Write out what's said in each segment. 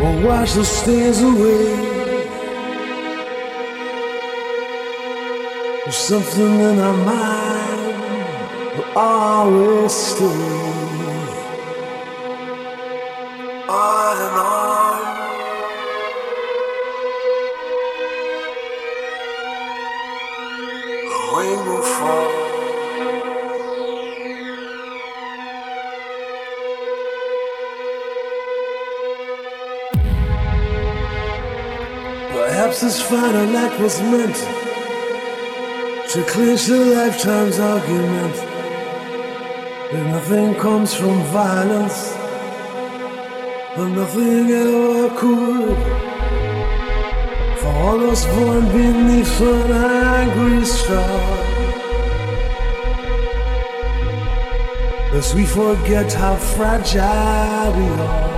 will wash the stains away. There's something in our mind will always stay. On and on. Perhaps this final act was meant to clinch the lifetime's argument that nothing comes from violence and nothing ever could. For all those born beneath an angry star, lest we forget how fragile we are.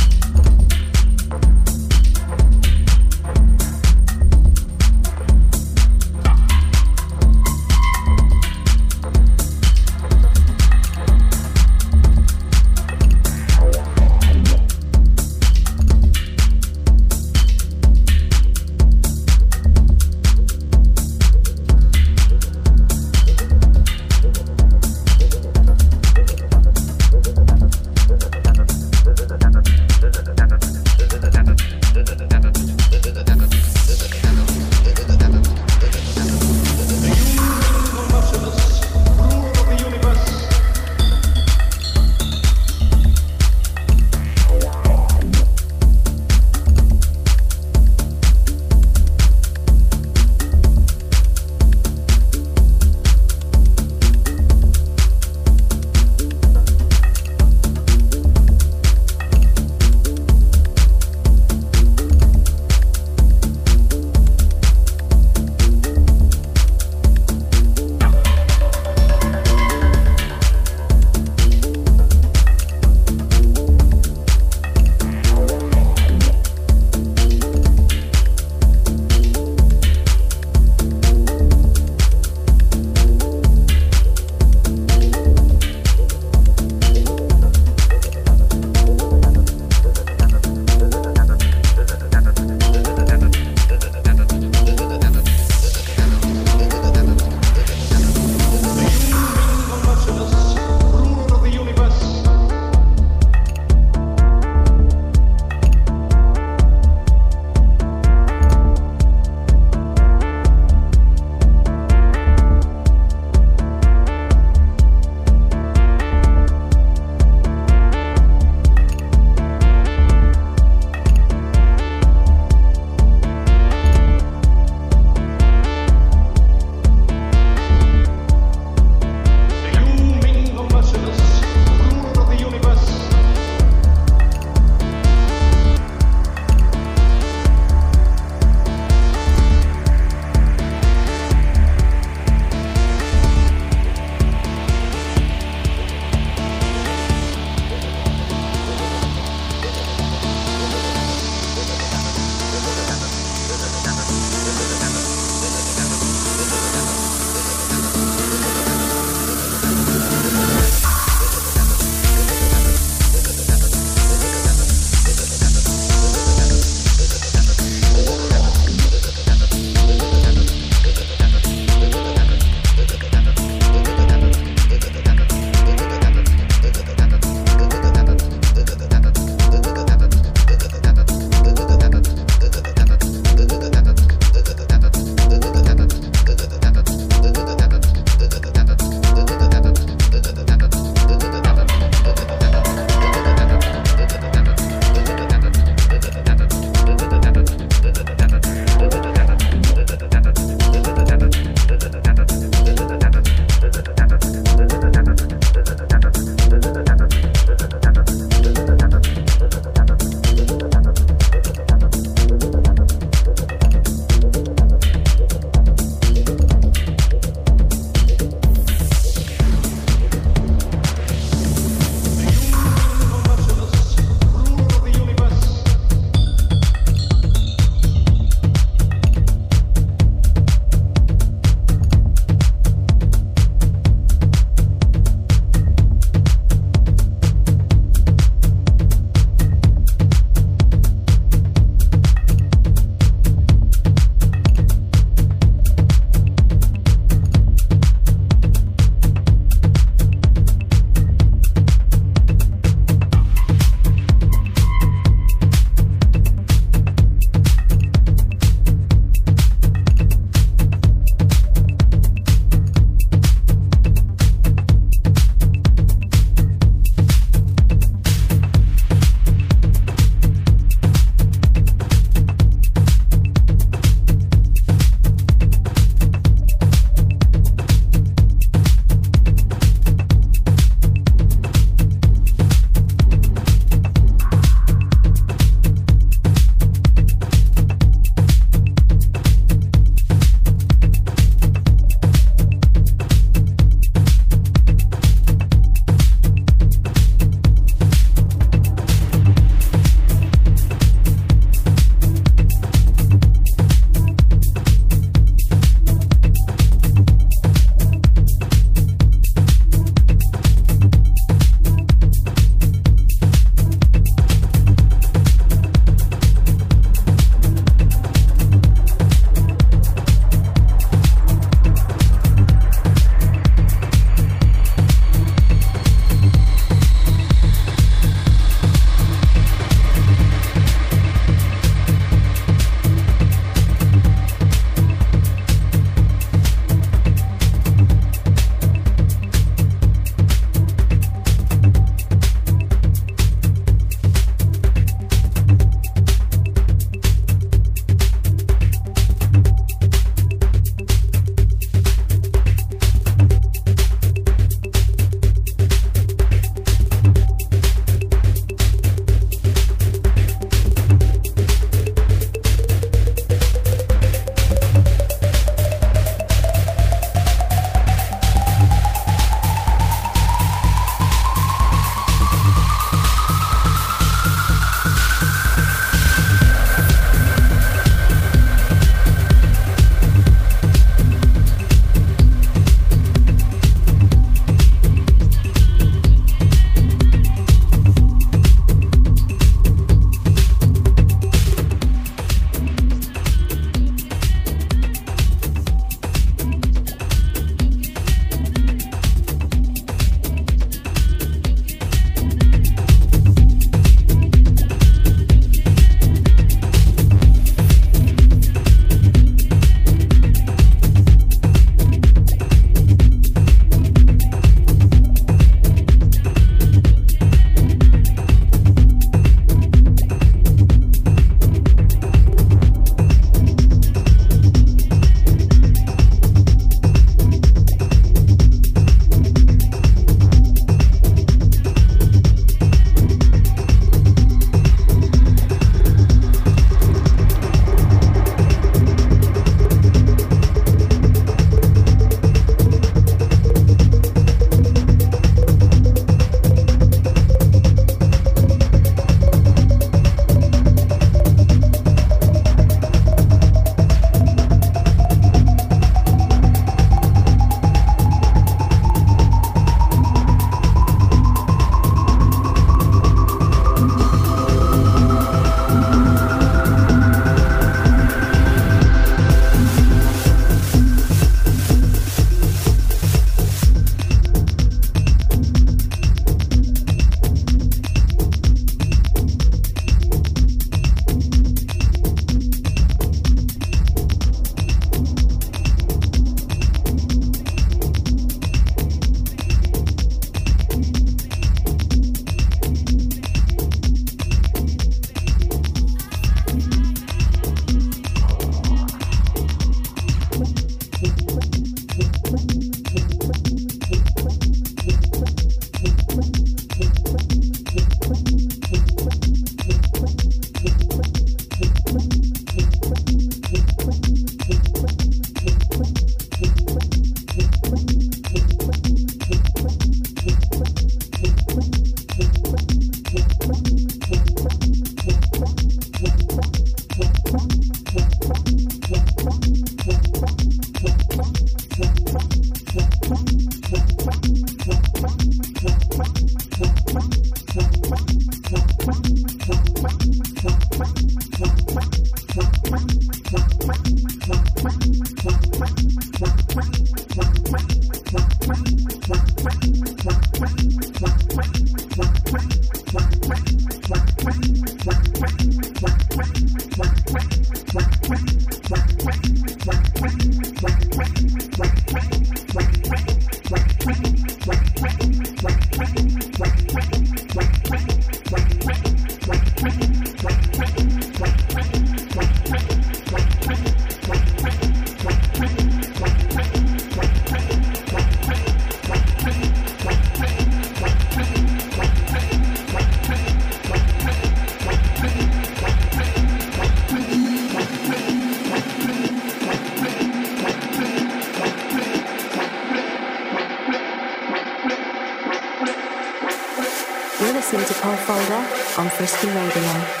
Folder on Frisky Radio.